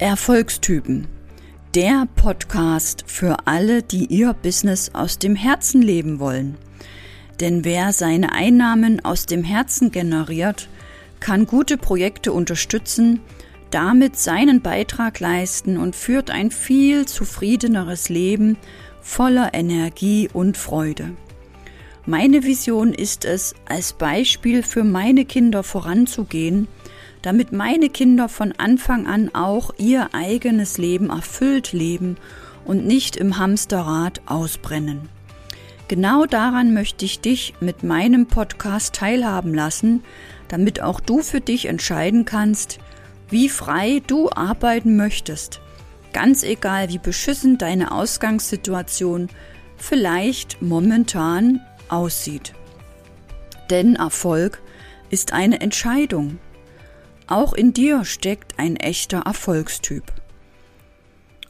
Erfolgstypen. Der Podcast für alle, die ihr Business aus dem Herzen leben wollen. Denn wer seine Einnahmen aus dem Herzen generiert, kann gute Projekte unterstützen, damit seinen Beitrag leisten und führt ein viel zufriedeneres Leben voller Energie und Freude. Meine Vision ist es, als Beispiel für meine Kinder voranzugehen, damit meine Kinder von Anfang an auch ihr eigenes Leben erfüllt leben und nicht im Hamsterrad ausbrennen. Genau daran möchte ich dich mit meinem Podcast teilhaben lassen, damit auch du für dich entscheiden kannst, wie frei du arbeiten möchtest. Ganz egal, wie beschissen deine Ausgangssituation vielleicht momentan aussieht. Denn Erfolg ist eine Entscheidung. Auch in dir steckt ein echter Erfolgstyp.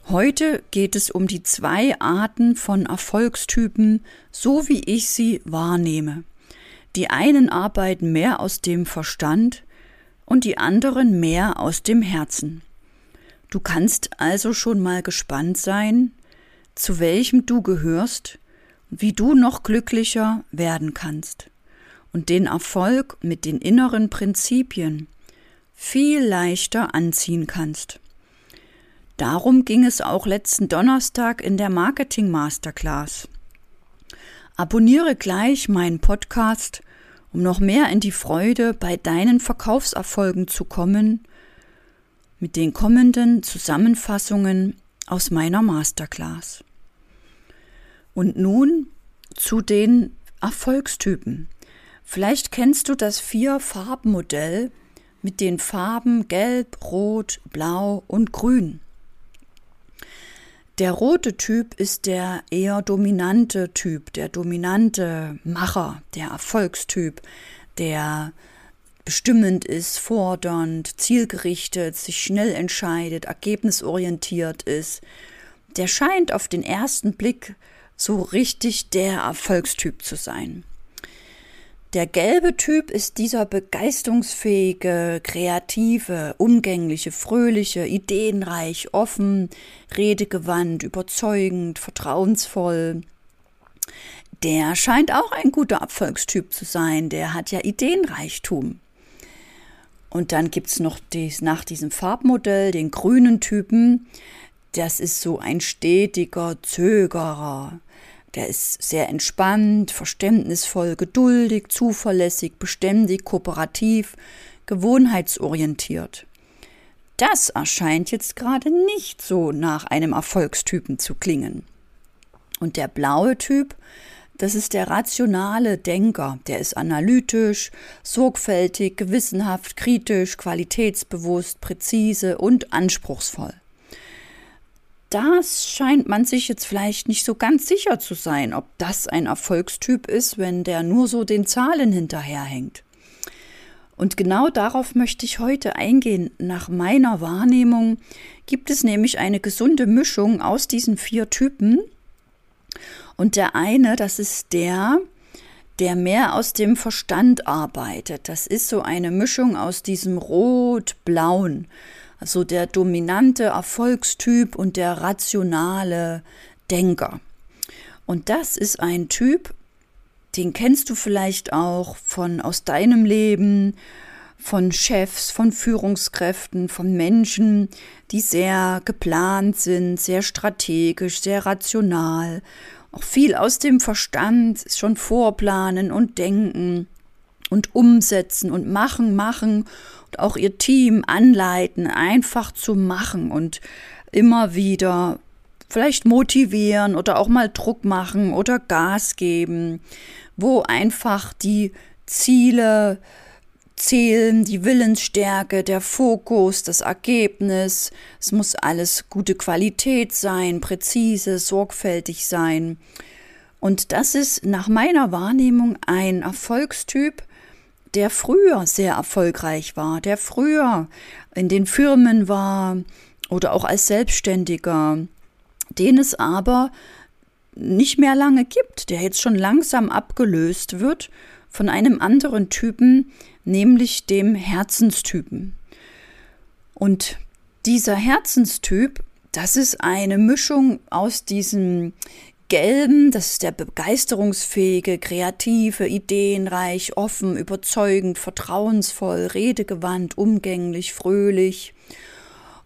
Heute geht es um die zwei Arten von Erfolgstypen, so wie ich sie wahrnehme. Die einen arbeiten mehr aus dem Verstand und die anderen mehr aus dem Herzen. Du kannst also schon mal gespannt sein, zu welchem du gehörst, wie du noch glücklicher werden kannst und den Erfolg mit den inneren Prinzipien, viel leichter anziehen kannst. Darum ging es auch letzten Donnerstag in der Marketing Masterclass. Abonniere gleich meinen Podcast, um noch mehr in die Freude bei deinen Verkaufserfolgen zu kommen, mit den kommenden Zusammenfassungen aus meiner Masterclass. Und nun zu den Erfolgstypen. Vielleicht kennst du das Vier-Farben-Modell mit den Farben Gelb, Rot, Blau und Grün. Der rote Typ ist der eher dominante Typ, der dominante Macher, der Erfolgstyp, der bestimmend ist, fordernd, zielgerichtet, sich schnell entscheidet, ergebnisorientiert ist. Der scheint auf den ersten Blick so richtig der Erfolgstyp zu sein. Der gelbe Typ ist dieser begeisterungsfähige, kreative, umgängliche, fröhliche, ideenreich, offen, redegewandt, überzeugend, vertrauensvoll. Der scheint auch ein guter Erfolgstyp zu sein, der hat ja Ideenreichtum. Und dann gibt's noch dies, nach diesem Farbmodell den grünen Typen. Das ist so ein stetiger Zögerer. Der ist sehr entspannt, verständnisvoll, geduldig, zuverlässig, beständig, kooperativ, gewohnheitsorientiert. Das erscheint jetzt gerade nicht so nach einem Erfolgstypen zu klingen. Und der blaue Typ, das ist der rationale Denker, der ist analytisch, sorgfältig, gewissenhaft, kritisch, qualitätsbewusst, präzise und anspruchsvoll das scheint man sich jetzt vielleicht nicht so ganz sicher zu sein, ob das ein Erfolgstyp ist, wenn der nur so den Zahlen hinterherhängt. Und genau darauf möchte ich heute eingehen. Nach meiner Wahrnehmung gibt es nämlich eine gesunde Mischung aus diesen vier Typen. Und der eine, das ist der, der mehr aus dem Verstand arbeitet. Das ist so eine Mischung aus diesem Rot-Blauen also der dominante Erfolgstyp und der rationale Denker. Und das ist ein Typ, den kennst du vielleicht auch von aus deinem Leben, von Chefs, von Führungskräften, von Menschen, die sehr geplant sind, sehr strategisch, sehr rational, auch viel aus dem Verstand schon vorplanen und denken und umsetzen und machen, machen und auch ihr Team anleiten, einfach zu machen und immer wieder vielleicht motivieren oder auch mal Druck machen oder Gas geben, wo einfach die Ziele zählen, die Willensstärke, der Fokus, das Ergebnis. Es muss alles gute Qualität sein, präzise, sorgfältig sein. Und das ist nach meiner Wahrnehmung ein Erfolgstyp, der früher sehr erfolgreich war, der früher in den Firmen war oder auch als Selbstständiger, den es aber nicht mehr lange gibt, der jetzt schon langsam abgelöst wird von einem anderen Typen, nämlich dem Herzenstypen. Und dieser Herzenstyp, das ist eine Mischung aus diesem Gelben, das ist der begeisterungsfähige, kreative, ideenreich, offen, überzeugend, vertrauensvoll, redegewandt, umgänglich, fröhlich.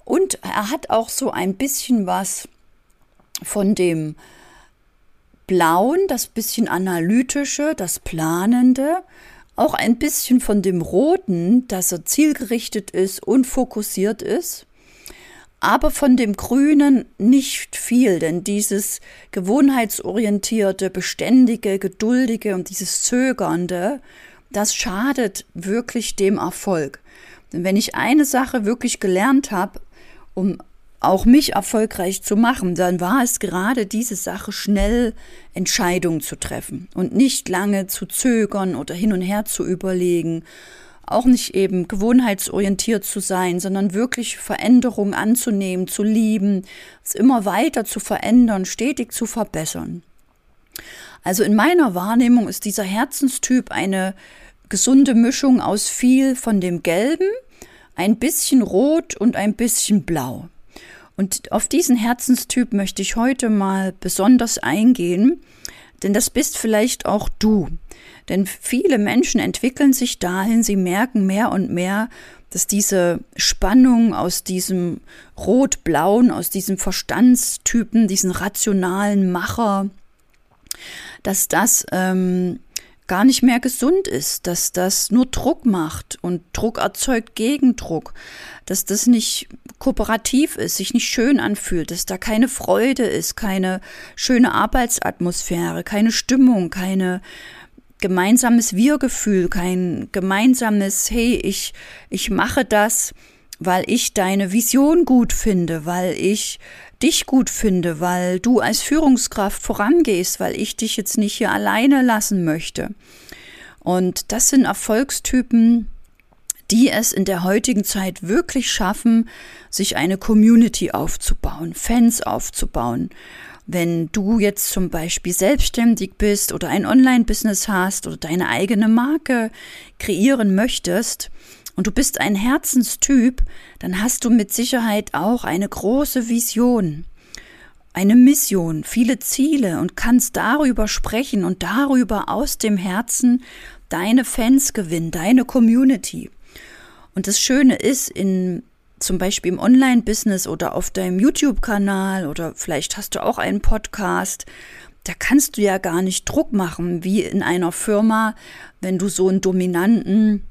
Und er hat auch so ein bisschen was von dem Blauen, das bisschen analytische, das Planende, auch ein bisschen von dem Roten, dass er zielgerichtet ist und fokussiert ist aber von dem Grünen nicht viel, denn dieses gewohnheitsorientierte, beständige, geduldige und dieses Zögernde, das schadet wirklich dem Erfolg. Denn wenn ich eine Sache wirklich gelernt habe, um auch mich erfolgreich zu machen, dann war es gerade diese Sache, schnell Entscheidungen zu treffen und nicht lange zu zögern oder hin und her zu überlegen auch nicht eben gewohnheitsorientiert zu sein, sondern wirklich Veränderungen anzunehmen, zu lieben, es immer weiter zu verändern, stetig zu verbessern. Also in meiner Wahrnehmung ist dieser Herzenstyp eine gesunde Mischung aus viel von dem Gelben, ein bisschen Rot und ein bisschen Blau. Und auf diesen Herzenstyp möchte ich heute mal besonders eingehen, denn das bist vielleicht auch du. Denn viele Menschen entwickeln sich dahin, sie merken mehr und mehr, dass diese Spannung aus diesem Rot-Blauen, aus diesem Verstandstypen, diesen rationalen Macher, dass das ähm, gar nicht mehr gesund ist, dass das nur Druck macht und Druck erzeugt Gegendruck, dass das nicht kooperativ ist, sich nicht schön anfühlt, dass da keine Freude ist, keine schöne Arbeitsatmosphäre, keine Stimmung, keine gemeinsames Wir-Gefühl, kein gemeinsames, hey, ich, ich mache das, weil ich deine Vision gut finde, weil ich dich gut finde, weil du als Führungskraft vorangehst, weil ich dich jetzt nicht hier alleine lassen möchte. Und das sind Erfolgstypen, die es in der heutigen Zeit wirklich schaffen, sich eine Community aufzubauen, Fans aufzubauen wenn du jetzt zum Beispiel selbstständig bist oder ein Online-Business hast oder deine eigene Marke kreieren möchtest und du bist ein Herzenstyp, dann hast du mit Sicherheit auch eine große Vision, eine Mission, viele Ziele und kannst darüber sprechen und darüber aus dem Herzen deine Fans gewinnen, deine Community. Und das Schöne ist, in zum Beispiel im Online-Business oder auf deinem YouTube-Kanal oder vielleicht hast du auch einen Podcast, da kannst du ja gar nicht Druck machen, wie in einer Firma, wenn du so einen dominanten,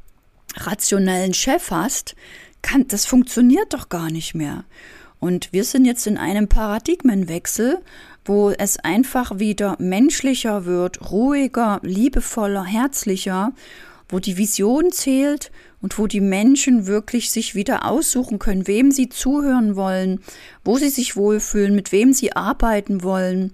rationellen Chef hast, kann, das funktioniert doch gar nicht mehr. Und wir sind jetzt in einem Paradigmenwechsel, wo es einfach wieder menschlicher wird, ruhiger, liebevoller, herzlicher, wo die Vision zählt und wo die Menschen wirklich sich wieder aussuchen können, wem sie zuhören wollen, wo sie sich wohlfühlen, mit wem sie arbeiten wollen.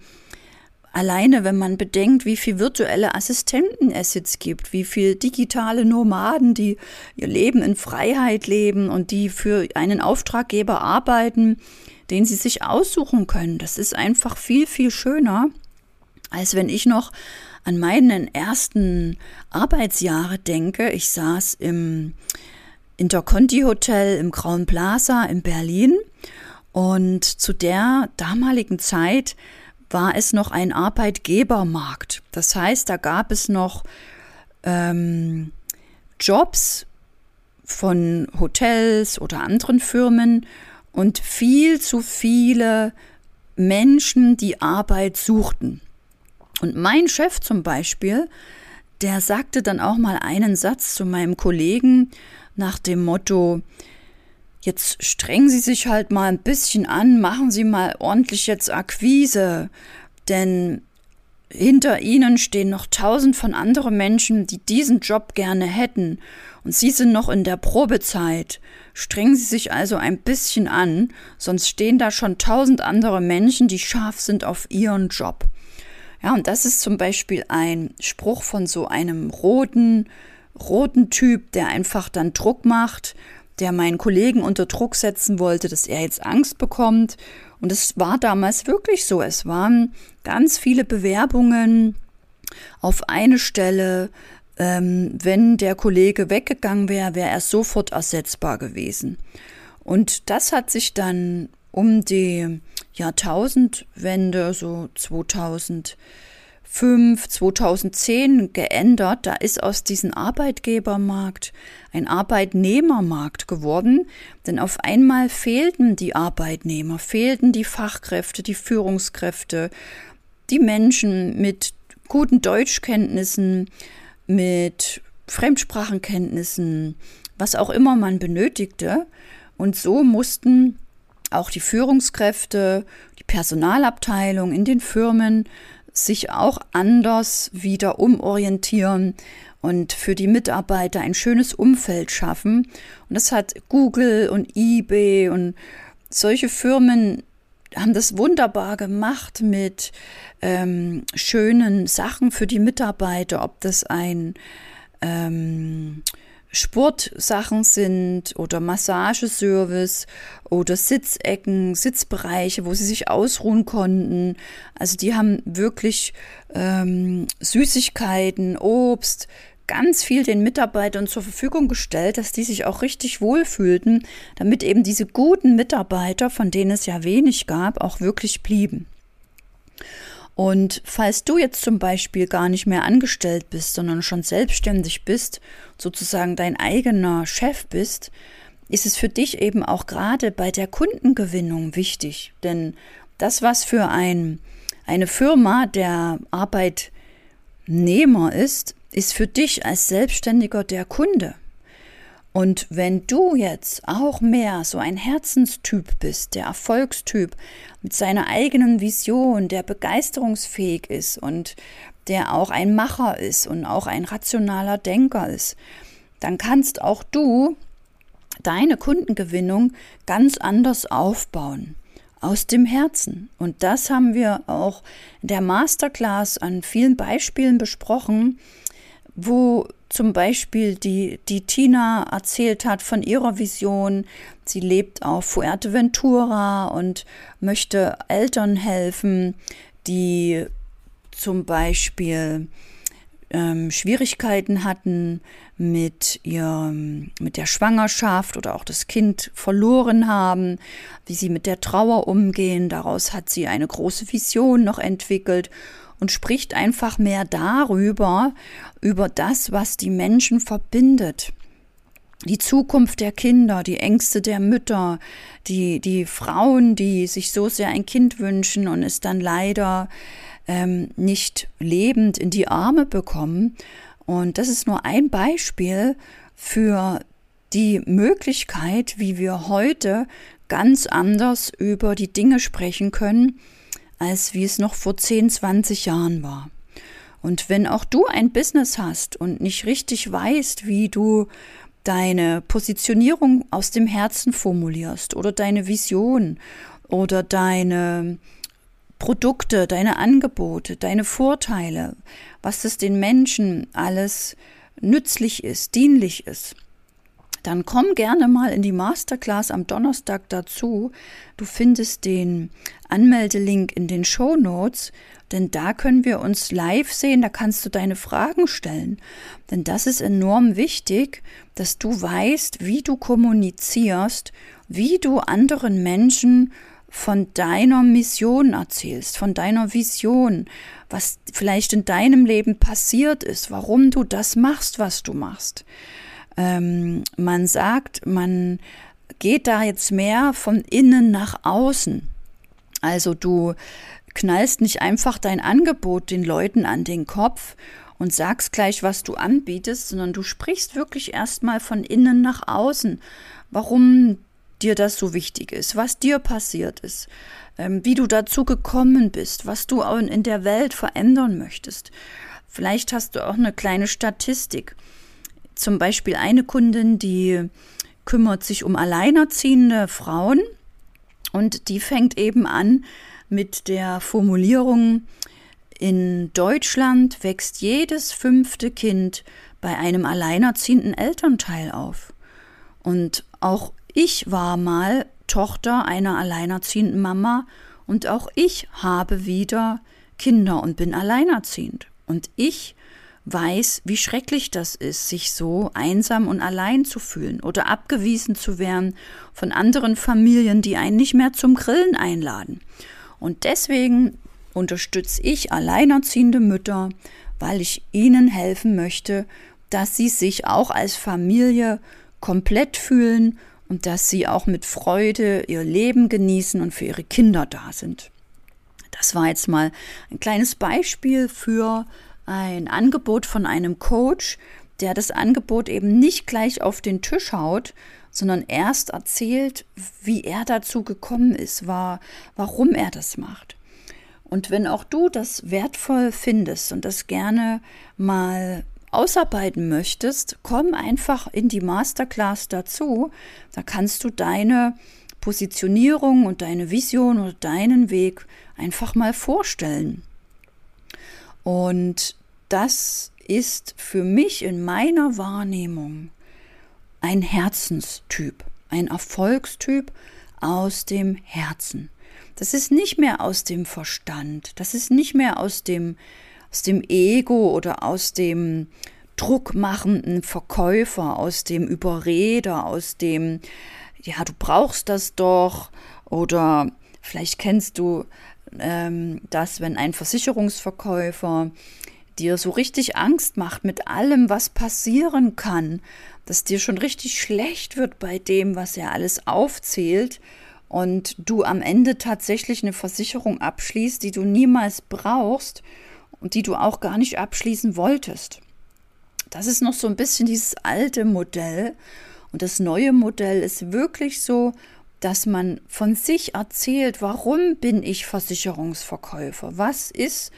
Alleine, wenn man bedenkt, wie viel virtuelle Assistenten es jetzt gibt, wie viel digitale Nomaden, die ihr Leben in Freiheit leben und die für einen Auftraggeber arbeiten, den sie sich aussuchen können. Das ist einfach viel, viel schöner, als wenn ich noch an meinen ersten Arbeitsjahre denke, ich saß im Interconti Hotel im Grauen Plaza in Berlin und zu der damaligen Zeit war es noch ein Arbeitgebermarkt. Das heißt, da gab es noch ähm, Jobs von Hotels oder anderen Firmen und viel zu viele Menschen, die Arbeit suchten. Und mein Chef zum Beispiel, der sagte dann auch mal einen Satz zu meinem Kollegen nach dem Motto, jetzt strengen Sie sich halt mal ein bisschen an, machen Sie mal ordentlich jetzt Akquise, denn hinter Ihnen stehen noch tausend von anderen Menschen, die diesen Job gerne hätten, und Sie sind noch in der Probezeit. Strengen Sie sich also ein bisschen an, sonst stehen da schon tausend andere Menschen, die scharf sind auf Ihren Job. Ja, und das ist zum Beispiel ein Spruch von so einem roten, roten Typ, der einfach dann Druck macht, der meinen Kollegen unter Druck setzen wollte, dass er jetzt Angst bekommt. Und es war damals wirklich so. Es waren ganz viele Bewerbungen auf eine Stelle. Ähm, wenn der Kollege weggegangen wäre, wäre er sofort ersetzbar gewesen. Und das hat sich dann um die Jahrtausendwende, so 2005, 2010 geändert. Da ist aus diesem Arbeitgebermarkt ein Arbeitnehmermarkt geworden, denn auf einmal fehlten die Arbeitnehmer, fehlten die Fachkräfte, die Führungskräfte, die Menschen mit guten Deutschkenntnissen, mit Fremdsprachenkenntnissen, was auch immer man benötigte. Und so mussten auch die Führungskräfte, die Personalabteilung in den Firmen sich auch anders wieder umorientieren und für die Mitarbeiter ein schönes Umfeld schaffen. Und das hat Google und eBay und solche Firmen haben das wunderbar gemacht mit ähm, schönen Sachen für die Mitarbeiter, ob das ein ähm, Sportsachen sind oder Massageservice oder Sitzecken, Sitzbereiche, wo sie sich ausruhen konnten. Also die haben wirklich ähm, Süßigkeiten, Obst, ganz viel den Mitarbeitern zur Verfügung gestellt, dass die sich auch richtig wohlfühlten, damit eben diese guten Mitarbeiter, von denen es ja wenig gab, auch wirklich blieben. Und falls du jetzt zum Beispiel gar nicht mehr angestellt bist, sondern schon selbstständig bist, sozusagen dein eigener Chef bist, ist es für dich eben auch gerade bei der Kundengewinnung wichtig. Denn das, was für ein, eine Firma der Arbeitnehmer ist, ist für dich als Selbstständiger der Kunde. Und wenn du jetzt auch mehr so ein Herzenstyp bist, der Erfolgstyp mit seiner eigenen Vision, der begeisterungsfähig ist und der auch ein Macher ist und auch ein rationaler Denker ist, dann kannst auch du deine Kundengewinnung ganz anders aufbauen. Aus dem Herzen. Und das haben wir auch in der Masterclass an vielen Beispielen besprochen, wo zum Beispiel die, die Tina erzählt hat von ihrer Vision. Sie lebt auf Fuerteventura und möchte Eltern helfen, die zum Beispiel ähm, Schwierigkeiten hatten mit ihrem, mit der Schwangerschaft oder auch das Kind verloren haben, wie sie mit der Trauer umgehen. Daraus hat sie eine große Vision noch entwickelt und spricht einfach mehr darüber, über das, was die Menschen verbindet. Die Zukunft der Kinder, die Ängste der Mütter, die, die Frauen, die sich so sehr ein Kind wünschen und es dann leider ähm, nicht lebend in die Arme bekommen. Und das ist nur ein Beispiel für die Möglichkeit, wie wir heute ganz anders über die Dinge sprechen können, als wie es noch vor 10, 20 Jahren war. Und wenn auch du ein Business hast und nicht richtig weißt, wie du deine Positionierung aus dem Herzen formulierst oder deine Vision oder deine Produkte, deine Angebote, deine Vorteile, was es den Menschen alles nützlich ist, dienlich ist, dann komm gerne mal in die Masterclass am Donnerstag dazu. Du findest den Anmeldelink in den Show Notes, denn da können wir uns live sehen, da kannst du deine Fragen stellen. Denn das ist enorm wichtig, dass du weißt, wie du kommunizierst, wie du anderen Menschen von deiner Mission erzählst, von deiner Vision, was vielleicht in deinem Leben passiert ist, warum du das machst, was du machst. Ähm, man sagt, man geht da jetzt mehr von innen nach außen. Also du knallst nicht einfach dein Angebot den Leuten an den Kopf und sagst gleich, was du anbietest, sondern du sprichst wirklich erstmal von innen nach außen, warum dir das so wichtig ist, was dir passiert ist, ähm, wie du dazu gekommen bist, was du in der Welt verändern möchtest. Vielleicht hast du auch eine kleine Statistik. Zum Beispiel eine Kundin, die kümmert sich um alleinerziehende Frauen und die fängt eben an mit der Formulierung, in Deutschland wächst jedes fünfte Kind bei einem alleinerziehenden Elternteil auf. Und auch ich war mal Tochter einer alleinerziehenden Mama und auch ich habe wieder Kinder und bin alleinerziehend. Und ich weiß, wie schrecklich das ist, sich so einsam und allein zu fühlen oder abgewiesen zu werden von anderen Familien, die einen nicht mehr zum Grillen einladen. Und deswegen unterstütze ich alleinerziehende Mütter, weil ich ihnen helfen möchte, dass sie sich auch als Familie komplett fühlen und dass sie auch mit Freude ihr Leben genießen und für ihre Kinder da sind. Das war jetzt mal ein kleines Beispiel für ein Angebot von einem Coach, der das Angebot eben nicht gleich auf den Tisch haut, sondern erst erzählt, wie er dazu gekommen ist, war, warum er das macht. Und wenn auch du das wertvoll findest und das gerne mal ausarbeiten möchtest, komm einfach in die Masterclass dazu. Da kannst du deine Positionierung und deine Vision oder deinen Weg einfach mal vorstellen. Und das ist für mich in meiner Wahrnehmung ein Herzenstyp, ein Erfolgstyp aus dem Herzen. Das ist nicht mehr aus dem Verstand, das ist nicht mehr aus dem, aus dem Ego oder aus dem druckmachenden Verkäufer, aus dem Überreder, aus dem, ja, du brauchst das doch, oder vielleicht kennst du ähm, das, wenn ein Versicherungsverkäufer dir so richtig Angst macht mit allem, was passieren kann, dass dir schon richtig schlecht wird bei dem, was er alles aufzählt und du am Ende tatsächlich eine Versicherung abschließt, die du niemals brauchst und die du auch gar nicht abschließen wolltest. Das ist noch so ein bisschen dieses alte Modell und das neue Modell ist wirklich so, dass man von sich erzählt, warum bin ich Versicherungsverkäufer? Was ist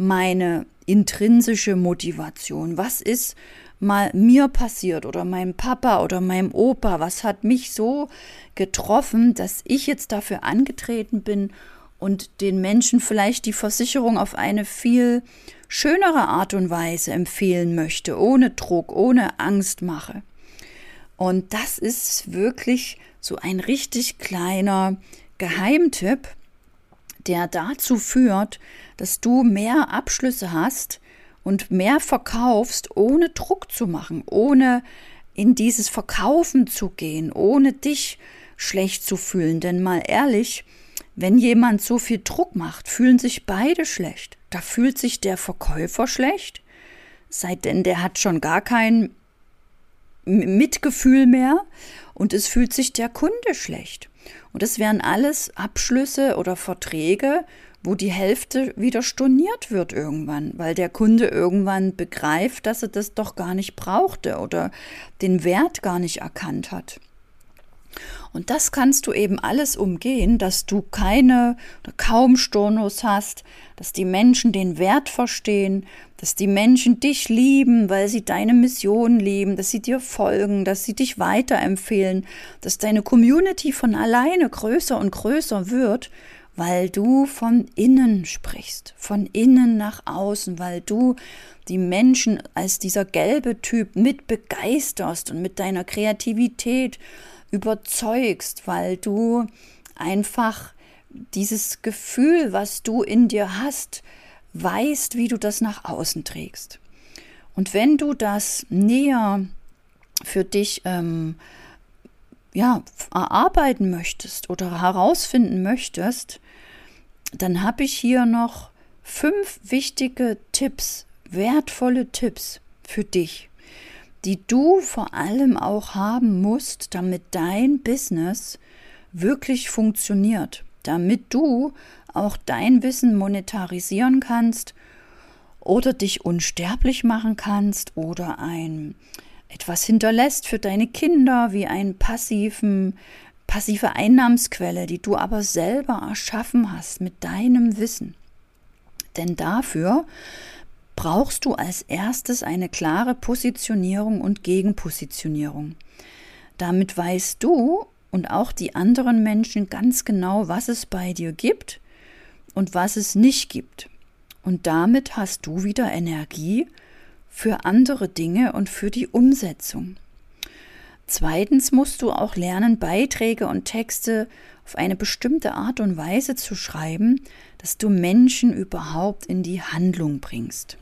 meine intrinsische Motivation? Was ist mal mir passiert oder meinem Papa oder meinem Opa? Was hat mich so getroffen, dass ich jetzt dafür angetreten bin und den Menschen vielleicht die Versicherung auf eine viel schönere Art und Weise empfehlen möchte, ohne Druck, ohne Angst mache? Und das ist wirklich so ein richtig kleiner Geheimtipp, der dazu führt, dass du mehr Abschlüsse hast und mehr verkaufst, ohne Druck zu machen, ohne in dieses Verkaufen zu gehen, ohne dich schlecht zu fühlen. Denn mal ehrlich, wenn jemand so viel Druck macht, fühlen sich beide schlecht. Da fühlt sich der Verkäufer schlecht, sei denn der hat schon gar kein Mitgefühl mehr und es fühlt sich der Kunde schlecht. Und es wären alles Abschlüsse oder Verträge, wo die Hälfte wieder storniert wird irgendwann, weil der Kunde irgendwann begreift, dass er das doch gar nicht brauchte oder den Wert gar nicht erkannt hat. Und das kannst du eben alles umgehen, dass du keine oder kaum Stornos hast, dass die Menschen den Wert verstehen, dass die Menschen dich lieben, weil sie deine Mission lieben, dass sie dir folgen, dass sie dich weiterempfehlen, dass deine Community von alleine größer und größer wird, weil du von innen sprichst, von innen nach außen, weil du die Menschen als dieser gelbe Typ mit begeisterst und mit deiner Kreativität überzeugst, weil du einfach dieses Gefühl, was du in dir hast, weißt, wie du das nach außen trägst. Und wenn du das näher für dich ähm, ja, erarbeiten möchtest oder herausfinden möchtest, dann habe ich hier noch fünf wichtige Tipps, wertvolle Tipps für dich die du vor allem auch haben musst, damit dein Business wirklich funktioniert, damit du auch dein Wissen monetarisieren kannst oder dich unsterblich machen kannst oder ein etwas hinterlässt für deine Kinder wie passiven passive Einnahmensquelle, die du aber selber erschaffen hast mit deinem Wissen. Denn dafür brauchst du als erstes eine klare Positionierung und Gegenpositionierung. Damit weißt du und auch die anderen Menschen ganz genau, was es bei dir gibt und was es nicht gibt. Und damit hast du wieder Energie für andere Dinge und für die Umsetzung. Zweitens musst du auch lernen, Beiträge und Texte auf eine bestimmte Art und Weise zu schreiben, dass du Menschen überhaupt in die Handlung bringst.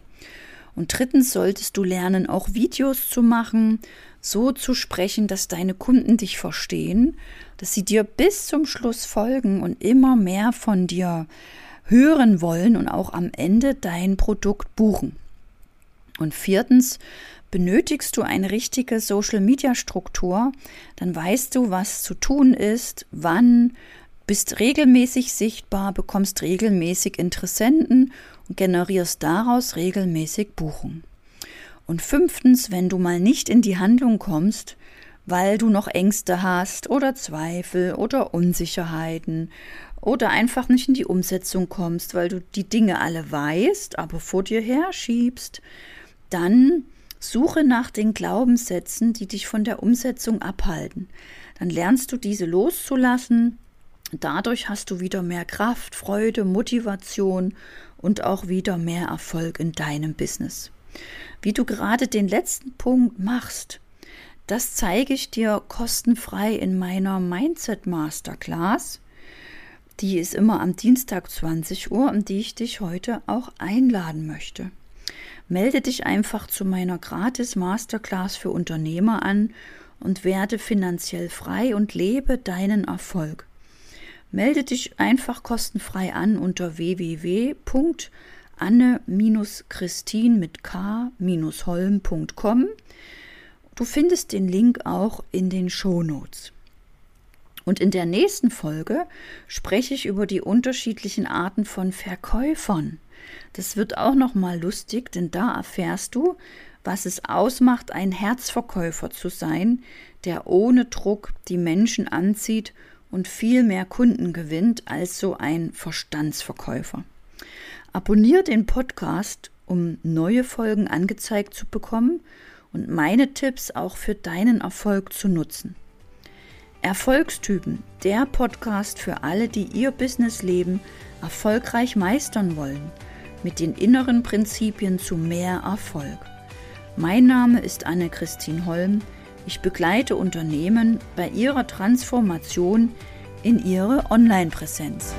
Und drittens solltest du lernen, auch Videos zu machen, so zu sprechen, dass deine Kunden dich verstehen, dass sie dir bis zum Schluss folgen und immer mehr von dir hören wollen und auch am Ende dein Produkt buchen. Und viertens, benötigst du eine richtige Social-Media-Struktur, dann weißt du, was zu tun ist, wann, bist regelmäßig sichtbar, bekommst regelmäßig Interessenten und generierst daraus regelmäßig Buchungen. Und fünftens, wenn du mal nicht in die Handlung kommst, weil du noch Ängste hast oder Zweifel oder Unsicherheiten oder einfach nicht in die Umsetzung kommst, weil du die Dinge alle weißt, aber vor dir her schiebst, dann suche nach den Glaubenssätzen, die dich von der Umsetzung abhalten. Dann lernst du diese loszulassen. Dadurch hast du wieder mehr Kraft, Freude, Motivation und auch wieder mehr Erfolg in deinem Business. Wie du gerade den letzten Punkt machst, das zeige ich dir kostenfrei in meiner Mindset Masterclass. Die ist immer am Dienstag 20 Uhr, und die ich dich heute auch einladen möchte. Melde dich einfach zu meiner gratis Masterclass für Unternehmer an und werde finanziell frei und lebe deinen Erfolg. Melde dich einfach kostenfrei an unter www.anne-christin mit k-holm.com. Du findest den Link auch in den Shownotes. Und in der nächsten Folge spreche ich über die unterschiedlichen Arten von Verkäufern. Das wird auch noch mal lustig, denn da erfährst du, was es ausmacht, ein Herzverkäufer zu sein, der ohne Druck die Menschen anzieht und viel mehr Kunden gewinnt als so ein Verstandsverkäufer. Abonnier den Podcast, um neue Folgen angezeigt zu bekommen und meine Tipps auch für deinen Erfolg zu nutzen. Erfolgstypen, der Podcast für alle, die ihr Businessleben erfolgreich meistern wollen, mit den inneren Prinzipien zu mehr Erfolg. Mein Name ist Anne-Christine Holm. Ich begleite Unternehmen bei ihrer Transformation in ihre Online-Präsenz.